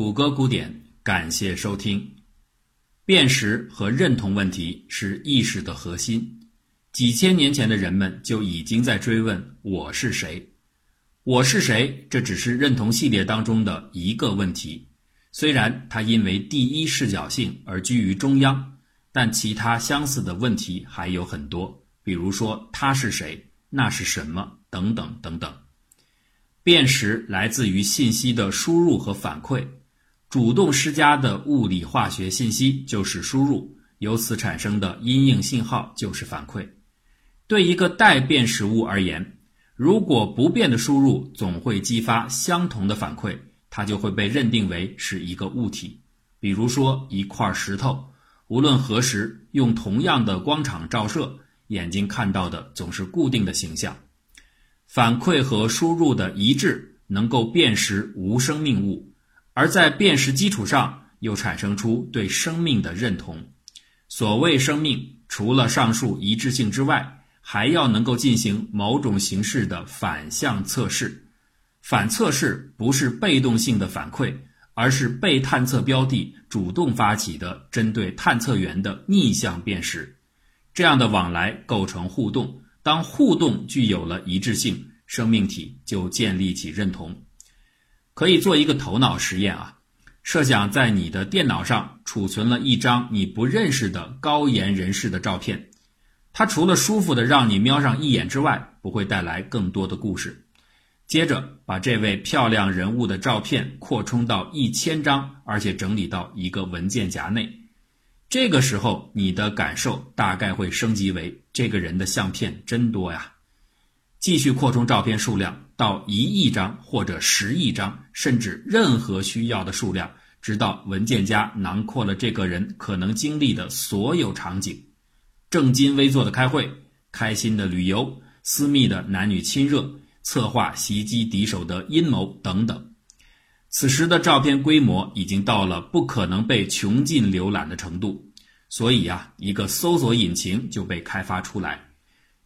谷歌古典，感谢收听。辨识和认同问题是意识的核心。几千年前的人们就已经在追问“我是谁”。我是谁？这只是认同系列当中的一个问题。虽然它因为第一视角性而居于中央，但其他相似的问题还有很多，比如说他是谁，那是什么，等等等等。辨识来自于信息的输入和反馈。主动施加的物理化学信息就是输入，由此产生的阴影信号就是反馈。对一个待变识物而言，如果不变的输入总会激发相同的反馈，它就会被认定为是一个物体。比如说一块石头，无论何时用同样的光场照射，眼睛看到的总是固定的形象。反馈和输入的一致能够辨识无生命物。而在辨识基础上，又产生出对生命的认同。所谓生命，除了上述一致性之外，还要能够进行某种形式的反向测试。反测试不是被动性的反馈，而是被探测标的主动发起的针对探测源的逆向辨识。这样的往来构成互动。当互动具有了一致性，生命体就建立起认同。可以做一个头脑实验啊，设想在你的电脑上储存了一张你不认识的高颜人士的照片，它除了舒服的让你瞄上一眼之外，不会带来更多的故事。接着把这位漂亮人物的照片扩充到一千张，而且整理到一个文件夹内，这个时候你的感受大概会升级为这个人的相片真多呀。继续扩充照片数量到一亿张或者十亿张，甚至任何需要的数量，直到文件夹囊括了这个人可能经历的所有场景：正襟危坐的开会、开心的旅游、私密的男女亲热、策划袭击敌手的阴谋等等。此时的照片规模已经到了不可能被穷尽浏览的程度，所以呀，一个搜索引擎就被开发出来。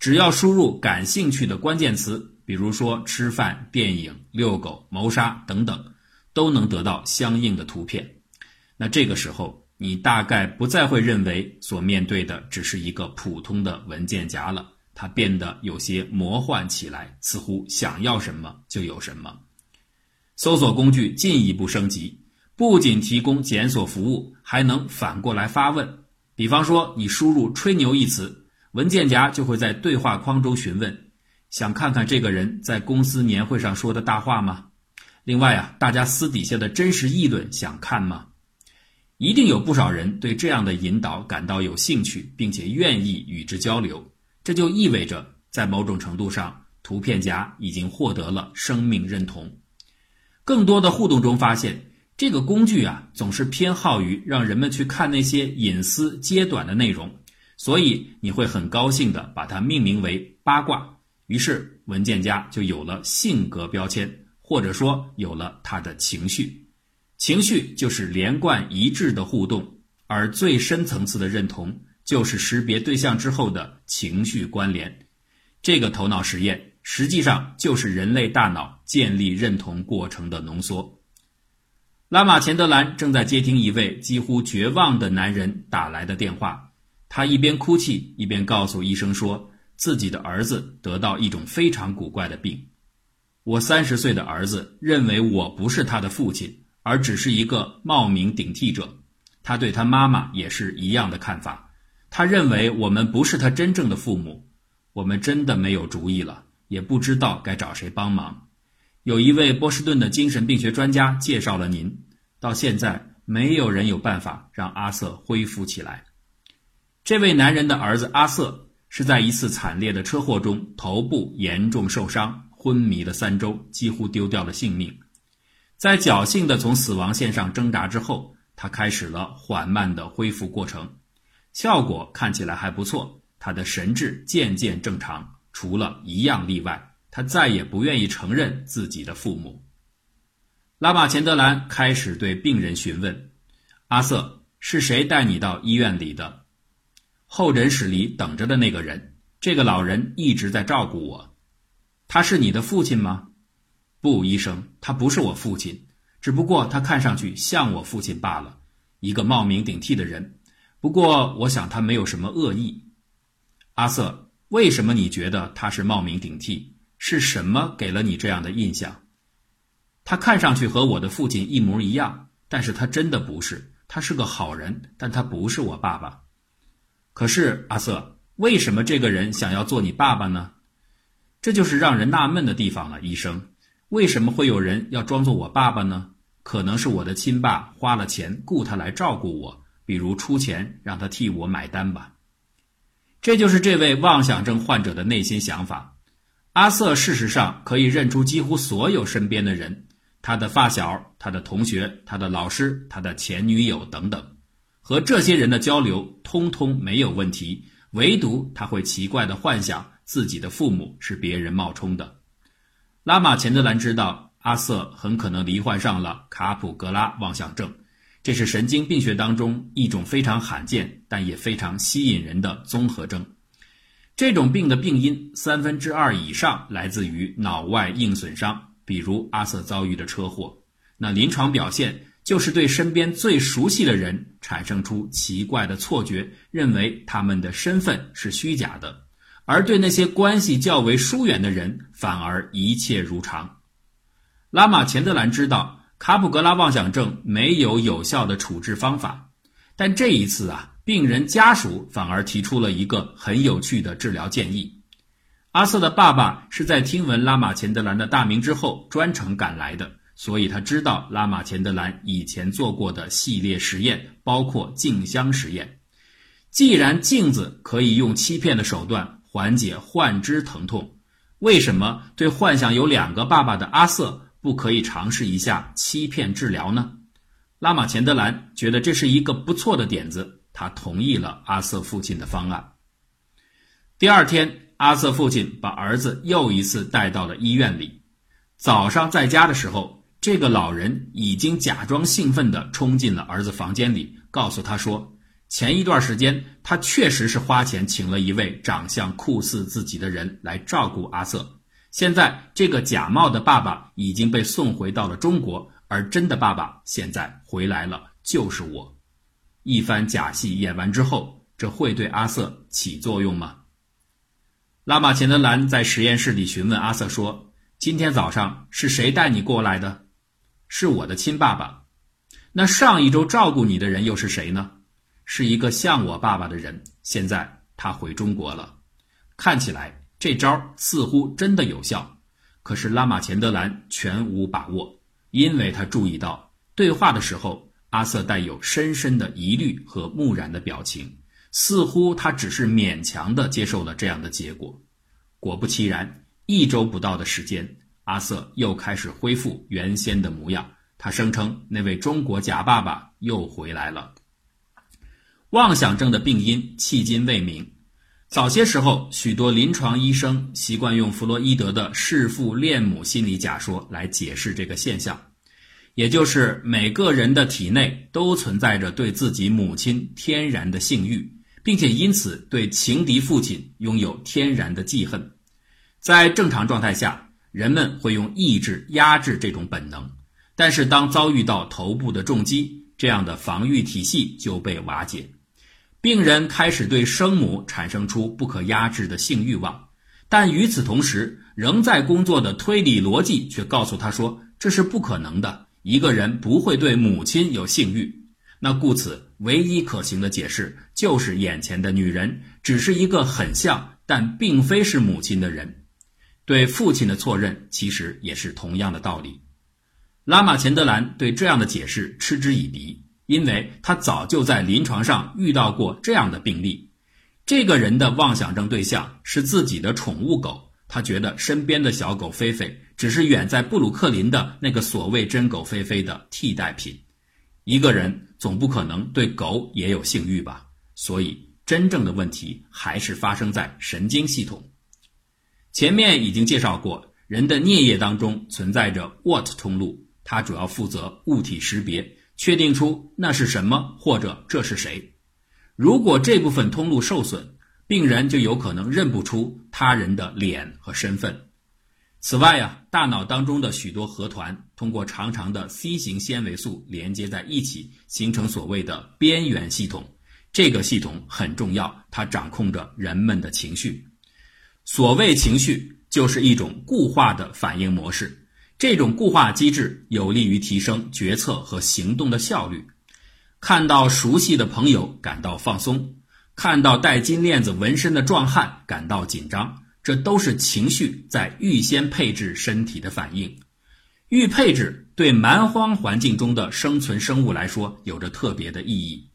只要输入感兴趣的关键词，比如说吃饭、电影、遛狗、谋杀等等，都能得到相应的图片。那这个时候，你大概不再会认为所面对的只是一个普通的文件夹了，它变得有些魔幻起来，似乎想要什么就有什么。搜索工具进一步升级，不仅提供检索服务，还能反过来发问。比方说，你输入“吹牛”一词。文件夹就会在对话框中询问：“想看看这个人在公司年会上说的大话吗？”另外啊，大家私底下的真实议论想看吗？一定有不少人对这样的引导感到有兴趣，并且愿意与之交流。这就意味着，在某种程度上，图片夹已经获得了生命认同。更多的互动中发现，这个工具啊，总是偏好于让人们去看那些隐私揭短的内容。所以你会很高兴地把它命名为八卦，于是文件夹就有了性格标签，或者说有了他的情绪。情绪就是连贯一致的互动，而最深层次的认同就是识别对象之后的情绪关联。这个头脑实验实际上就是人类大脑建立认同过程的浓缩。拉玛钱德兰正在接听一位几乎绝望的男人打来的电话。他一边哭泣，一边告诉医生说，自己的儿子得到一种非常古怪的病。我三十岁的儿子认为我不是他的父亲，而只是一个冒名顶替者。他对他妈妈也是一样的看法。他认为我们不是他真正的父母。我们真的没有主意了，也不知道该找谁帮忙。有一位波士顿的精神病学专家介绍了您，到现在没有人有办法让阿瑟恢复起来。这位男人的儿子阿瑟是在一次惨烈的车祸中头部严重受伤，昏迷了三周，几乎丢掉了性命。在侥幸的从死亡线上挣扎之后，他开始了缓慢的恢复过程，效果看起来还不错。他的神智渐渐正常，除了一样例外，他再也不愿意承认自己的父母。拉马钱德兰开始对病人询问：“阿瑟，是谁带你到医院里的？”候诊室里等着的那个人，这个老人一直在照顾我。他是你的父亲吗？不，医生，他不是我父亲。只不过他看上去像我父亲罢了，一个冒名顶替的人。不过我想他没有什么恶意。阿瑟，为什么你觉得他是冒名顶替？是什么给了你这样的印象？他看上去和我的父亲一模一样，但是他真的不是。他是个好人，但他不是我爸爸。可是阿瑟，为什么这个人想要做你爸爸呢？这就是让人纳闷的地方了，医生。为什么会有人要装作我爸爸呢？可能是我的亲爸花了钱雇他来照顾我，比如出钱让他替我买单吧。这就是这位妄想症患者的内心想法。阿瑟事实上可以认出几乎所有身边的人，他的发小、他的同学、他的老师、他的前女友等等。和这些人的交流通通没有问题，唯独他会奇怪的幻想自己的父母是别人冒充的。拉玛钱德兰知道阿瑟很可能罹患上了卡普格拉妄想症，这是神经病学当中一种非常罕见但也非常吸引人的综合征。这种病的病因三分之二以上来自于脑外硬损伤，比如阿瑟遭遇的车祸。那临床表现。就是对身边最熟悉的人产生出奇怪的错觉，认为他们的身份是虚假的；而对那些关系较为疏远的人，反而一切如常。拉玛钱德兰知道卡普格拉妄想症没有有效的处置方法，但这一次啊，病人家属反而提出了一个很有趣的治疗建议。阿瑟的爸爸是在听闻拉玛钱德兰的大名之后专程赶来的。所以他知道拉玛钱德兰以前做过的系列实验，包括镜像实验。既然镜子可以用欺骗的手段缓解幻肢疼痛，为什么对幻想有两个爸爸的阿瑟不可以尝试一下欺骗治疗呢？拉玛钱德兰觉得这是一个不错的点子，他同意了阿瑟父亲的方案。第二天，阿瑟父亲把儿子又一次带到了医院里。早上在家的时候。这个老人已经假装兴奋地冲进了儿子房间里，告诉他说：“前一段时间，他确实是花钱请了一位长相酷似自己的人来照顾阿瑟。现在，这个假冒的爸爸已经被送回到了中国，而真的爸爸现在回来了，就是我。”一番假戏演完之后，这会对阿瑟起作用吗？拉玛钱德兰在实验室里询问阿瑟说：“今天早上是谁带你过来的？”是我的亲爸爸，那上一周照顾你的人又是谁呢？是一个像我爸爸的人，现在他回中国了。看起来这招似乎真的有效，可是拉玛钱德兰全无把握，因为他注意到对话的时候，阿瑟带有深深的疑虑和木然的表情，似乎他只是勉强的接受了这样的结果。果不其然，一周不到的时间。阿瑟又开始恢复原先的模样。他声称，那位中国假爸爸又回来了。妄想症的病因迄今未明。早些时候，许多临床医生习惯用弗洛伊德的弑父恋母心理假说来解释这个现象，也就是每个人的体内都存在着对自己母亲天然的性欲，并且因此对情敌父亲拥有天然的记恨。在正常状态下。人们会用意志压制这种本能，但是当遭遇到头部的重击，这样的防御体系就被瓦解，病人开始对生母产生出不可压制的性欲望，但与此同时，仍在工作的推理逻辑却告诉他说这是不可能的，一个人不会对母亲有性欲。那故此，唯一可行的解释就是眼前的女人只是一个很像但并非是母亲的人。对父亲的错认其实也是同样的道理。拉玛钱德兰对这样的解释嗤之以鼻，因为他早就在临床上遇到过这样的病例。这个人的妄想症对象是自己的宠物狗，他觉得身边的小狗菲菲只是远在布鲁克林的那个所谓真狗菲菲的替代品。一个人总不可能对狗也有性欲吧？所以，真正的问题还是发生在神经系统。前面已经介绍过，人的颞叶当中存在着 what 通路，它主要负责物体识别，确定出那是什么或者这是谁。如果这部分通路受损，病人就有可能认不出他人的脸和身份。此外啊，大脑当中的许多核团通过长长的 C 型纤维素连接在一起，形成所谓的边缘系统。这个系统很重要，它掌控着人们的情绪。所谓情绪，就是一种固化的反应模式。这种固化机制有利于提升决策和行动的效率。看到熟悉的朋友感到放松，看到戴金链子纹身的壮汉感到紧张。这都是情绪在预先配置身体的反应，预配置对蛮荒环境中的生存生物来说有着特别的意义。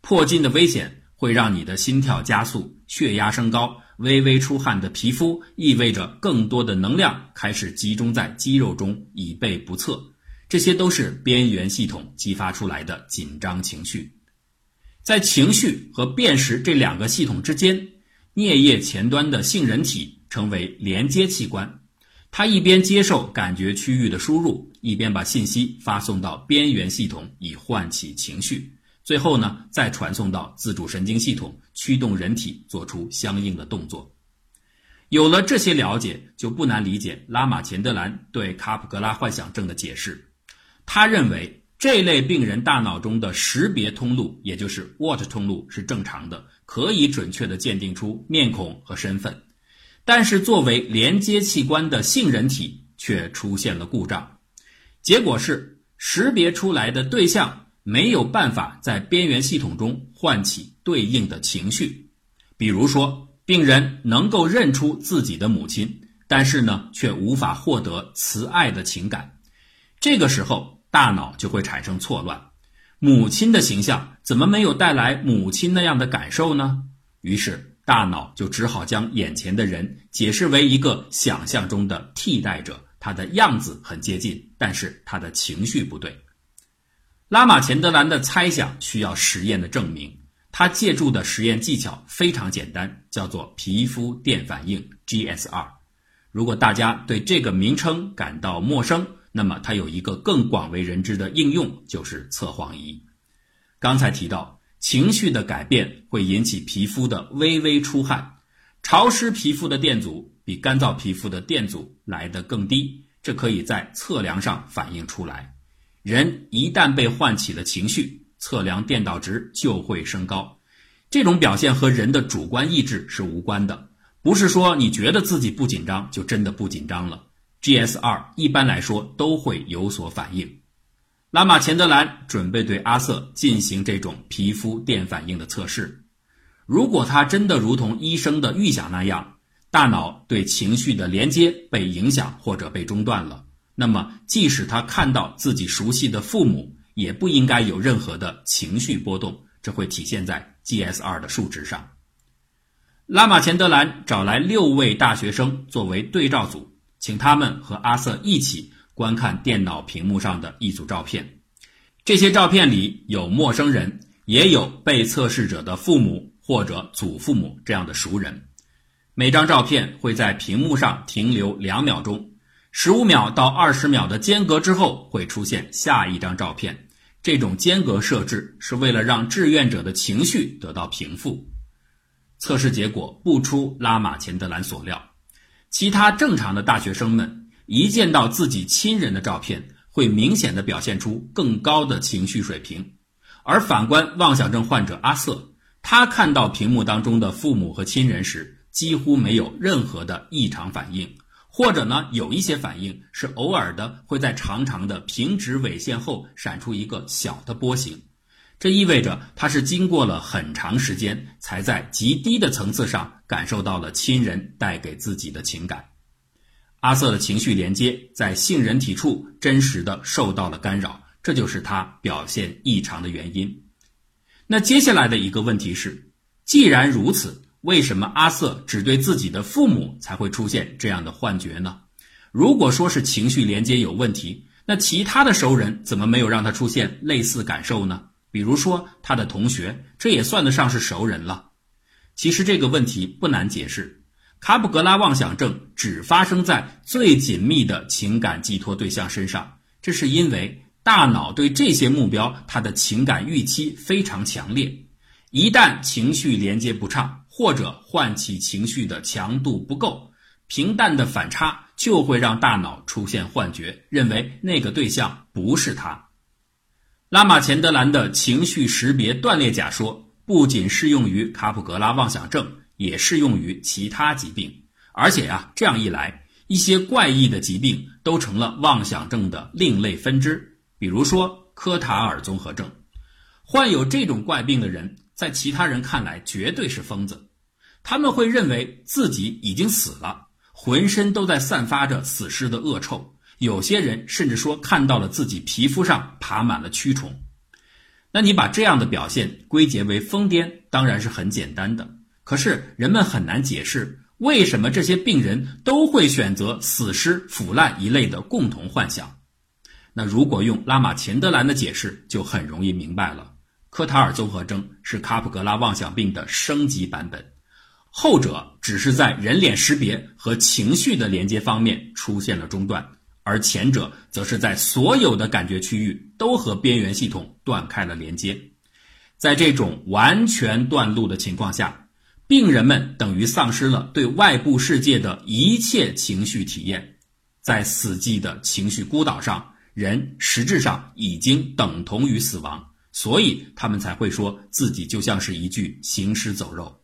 迫近的危险会让你的心跳加速、血压升高，微微出汗的皮肤意味着更多的能量开始集中在肌肉中，以备不测。这些都是边缘系统激发出来的紧张情绪。在情绪和辨识这两个系统之间。颞叶前端的杏仁体成为连接器官，它一边接受感觉区域的输入，一边把信息发送到边缘系统，以唤起情绪。最后呢，再传送到自主神经系统，驱动人体做出相应的动作。有了这些了解，就不难理解拉马钱德兰对卡普格拉幻想症的解释。他认为。这类病人大脑中的识别通路，也就是 What 通路是正常的，可以准确地鉴定出面孔和身份。但是作为连接器官的杏仁体却出现了故障，结果是识别出来的对象没有办法在边缘系统中唤起对应的情绪。比如说，病人能够认出自己的母亲，但是呢，却无法获得慈爱的情感。这个时候。大脑就会产生错乱，母亲的形象怎么没有带来母亲那样的感受呢？于是大脑就只好将眼前的人解释为一个想象中的替代者，他的样子很接近，但是他的情绪不对。拉马钱德兰的猜想需要实验的证明，他借助的实验技巧非常简单，叫做皮肤电反应 （GSR）。如果大家对这个名称感到陌生，那么它有一个更广为人知的应用，就是测谎仪。刚才提到，情绪的改变会引起皮肤的微微出汗，潮湿皮肤的电阻比干燥皮肤的电阻来得更低，这可以在测量上反映出来。人一旦被唤起了情绪，测量电导值就会升高。这种表现和人的主观意志是无关的，不是说你觉得自己不紧张就真的不紧张了。GSR 一般来说都会有所反应。拉马钱德兰准备对阿瑟进行这种皮肤电反应的测试。如果他真的如同医生的预想那样，大脑对情绪的连接被影响或者被中断了，那么即使他看到自己熟悉的父母，也不应该有任何的情绪波动。这会体现在 GSR 的数值上。拉马钱德兰找来六位大学生作为对照组。请他们和阿瑟一起观看电脑屏幕上的一组照片，这些照片里有陌生人，也有被测试者的父母或者祖父母这样的熟人。每张照片会在屏幕上停留两秒钟，十五秒到二十秒的间隔之后会出现下一张照片。这种间隔设置是为了让志愿者的情绪得到平复。测试结果不出拉马钱德兰所料。其他正常的大学生们一见到自己亲人的照片，会明显的表现出更高的情绪水平，而反观妄想症患者阿瑟，他看到屏幕当中的父母和亲人时，几乎没有任何的异常反应，或者呢，有一些反应是偶尔的，会在长长的平直纬线后闪出一个小的波形。这意味着他是经过了很长时间，才在极低的层次上感受到了亲人带给自己的情感。阿瑟的情绪连接在杏仁体处真实的受到了干扰，这就是他表现异常的原因。那接下来的一个问题是，既然如此，为什么阿瑟只对自己的父母才会出现这样的幻觉呢？如果说是情绪连接有问题，那其他的熟人怎么没有让他出现类似感受呢？比如说他的同学，这也算得上是熟人了。其实这个问题不难解释，卡普格拉妄想症只发生在最紧密的情感寄托对象身上，这是因为大脑对这些目标它的情感预期非常强烈，一旦情绪连接不畅，或者唤起情绪的强度不够，平淡的反差就会让大脑出现幻觉，认为那个对象不是他。拉马钱德兰的情绪识别断裂假说不仅适用于卡普格拉妄想症，也适用于其他疾病。而且呀，这样一来，一些怪异的疾病都成了妄想症的另类分支，比如说科塔尔综合症。患有这种怪病的人，在其他人看来绝对是疯子，他们会认为自己已经死了，浑身都在散发着死尸的恶臭。有些人甚至说看到了自己皮肤上爬满了蛆虫。那你把这样的表现归结为疯癫，当然是很简单的。可是人们很难解释，为什么这些病人都会选择死尸、腐烂一类的共同幻想。那如果用拉玛钱德兰的解释，就很容易明白了。科塔尔综合征是卡普格拉妄想病的升级版本，后者只是在人脸识别和情绪的连接方面出现了中断，而前者则是在所有的感觉区域都和边缘系统断开了连接。在这种完全断路的情况下，病人们等于丧失了对外部世界的一切情绪体验，在死寂的情绪孤岛上，人实质上已经等同于死亡。所以他们才会说自己就像是一具行尸走肉。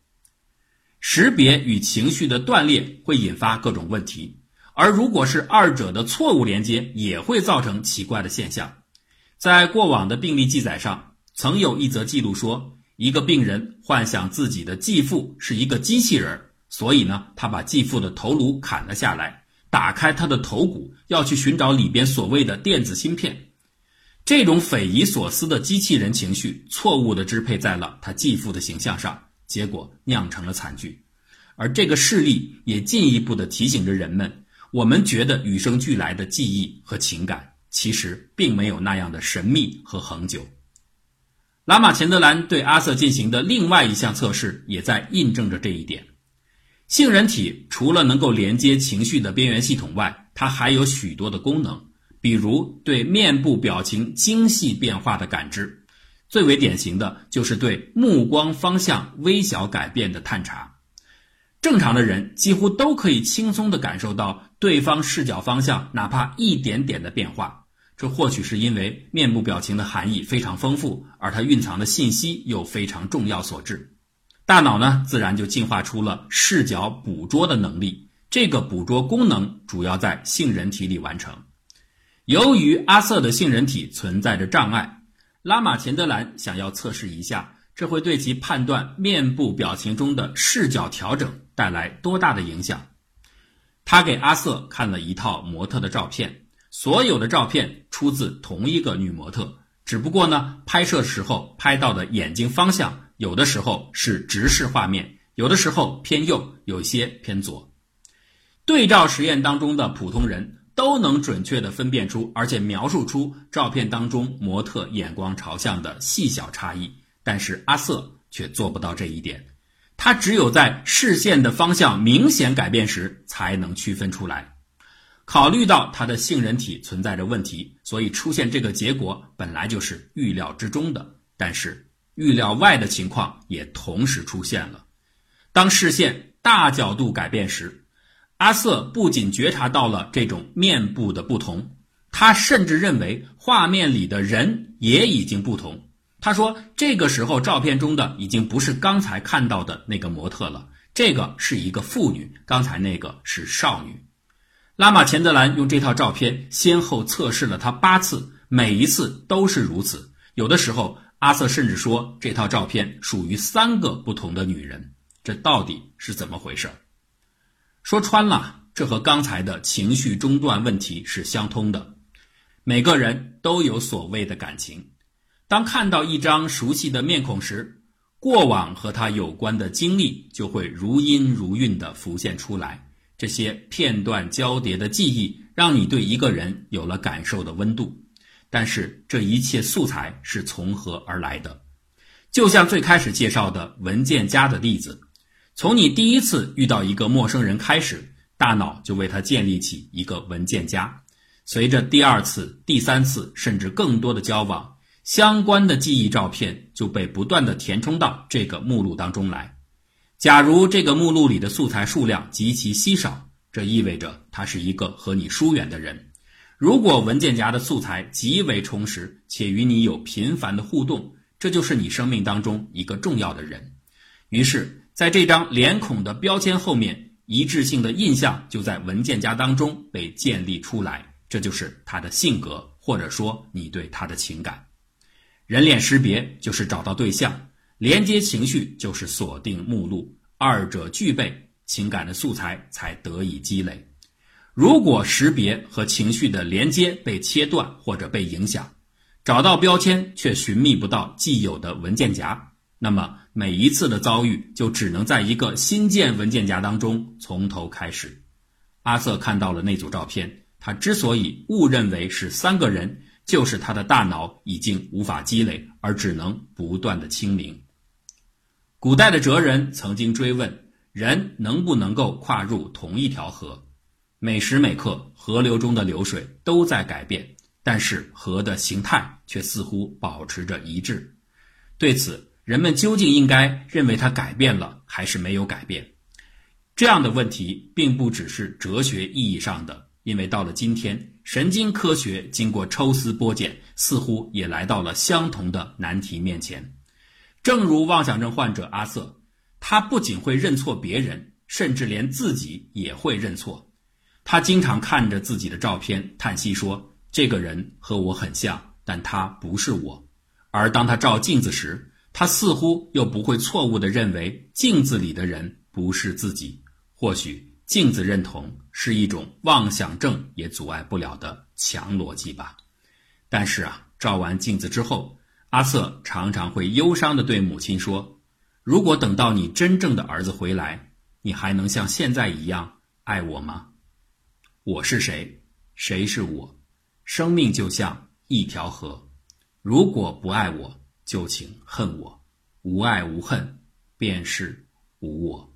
识别与情绪的断裂会引发各种问题，而如果是二者的错误连接，也会造成奇怪的现象。在过往的病例记载上，曾有一则记录说，一个病人幻想自己的继父是一个机器人，所以呢，他把继父的头颅砍了下来，打开他的头骨，要去寻找里边所谓的电子芯片。这种匪夷所思的机器人情绪，错误地支配在了他继父的形象上，结果酿成了惨剧。而这个事例也进一步的提醒着人们：我们觉得与生俱来的记忆和情感，其实并没有那样的神秘和恒久。拉玛钱德兰对阿瑟进行的另外一项测试，也在印证着这一点。杏仁体除了能够连接情绪的边缘系统外，它还有许多的功能。比如对面部表情精细变化的感知，最为典型的就是对目光方向微小改变的探查。正常的人几乎都可以轻松地感受到对方视角方向哪怕一点点的变化。这或许是因为面部表情的含义非常丰富，而它蕴藏的信息又非常重要所致。大脑呢，自然就进化出了视角捕捉的能力。这个捕捉功能主要在杏仁体里完成。由于阿瑟的杏仁体存在着障碍，拉玛钱德兰想要测试一下，这会对其判断面部表情中的视角调整带来多大的影响。他给阿瑟看了一套模特的照片，所有的照片出自同一个女模特，只不过呢，拍摄时候拍到的眼睛方向有的时候是直视画面，有的时候偏右，有些偏左。对照实验当中的普通人。都能准确地分辨出，而且描述出照片当中模特眼光朝向的细小差异，但是阿瑟却做不到这一点。他只有在视线的方向明显改变时，才能区分出来。考虑到他的杏仁体存在着问题，所以出现这个结果本来就是预料之中的。但是预料外的情况也同时出现了。当视线大角度改变时。阿瑟不仅觉察到了这种面部的不同，他甚至认为画面里的人也已经不同。他说：“这个时候，照片中的已经不是刚才看到的那个模特了，这个是一个妇女，刚才那个是少女。”拉玛钱德兰用这套照片先后测试了他八次，每一次都是如此。有的时候，阿瑟甚至说这套照片属于三个不同的女人。这到底是怎么回事？说穿了，这和刚才的情绪中断问题是相通的。每个人都有所谓的感情，当看到一张熟悉的面孔时，过往和他有关的经历就会如音如韵地浮现出来。这些片段交叠的记忆，让你对一个人有了感受的温度。但是，这一切素材是从何而来的？就像最开始介绍的文件夹的例子。从你第一次遇到一个陌生人开始，大脑就为他建立起一个文件夹。随着第二次、第三次，甚至更多的交往，相关的记忆照片就被不断的填充到这个目录当中来。假如这个目录里的素材数量极其稀少，这意味着他是一个和你疏远的人。如果文件夹的素材极为充实，且与你有频繁的互动，这就是你生命当中一个重要的人。于是，在这张脸孔的标签后面，一致性的印象就在文件夹当中被建立出来。这就是他的性格，或者说你对他的情感。人脸识别就是找到对象，连接情绪就是锁定目录，二者具备，情感的素材才得以积累。如果识别和情绪的连接被切断或者被影响，找到标签却寻觅不到既有的文件夹，那么每一次的遭遇就只能在一个新建文件夹当中从头开始。阿瑟看到了那组照片，他之所以误认为是三个人，就是他的大脑已经无法积累，而只能不断的清明。古代的哲人曾经追问：人能不能够跨入同一条河？每时每刻，河流中的流水都在改变，但是河的形态却似乎保持着一致。对此，人们究竟应该认为它改变了，还是没有改变？这样的问题并不只是哲学意义上的，因为到了今天，神经科学经过抽丝剥茧，似乎也来到了相同的难题面前。正如妄想症患者阿瑟，他不仅会认错别人，甚至连自己也会认错。他经常看着自己的照片，叹息说：“这个人和我很像，但他不是我。”而当他照镜子时，他似乎又不会错误地认为镜子里的人不是自己。或许镜子认同是一种妄想症也阻碍不了的强逻辑吧。但是啊，照完镜子之后，阿瑟常常会忧伤地对母亲说：“如果等到你真正的儿子回来，你还能像现在一样爱我吗？”我是谁？谁是我？生命就像一条河，如果不爱我，就请恨我；无爱无恨，便是无我。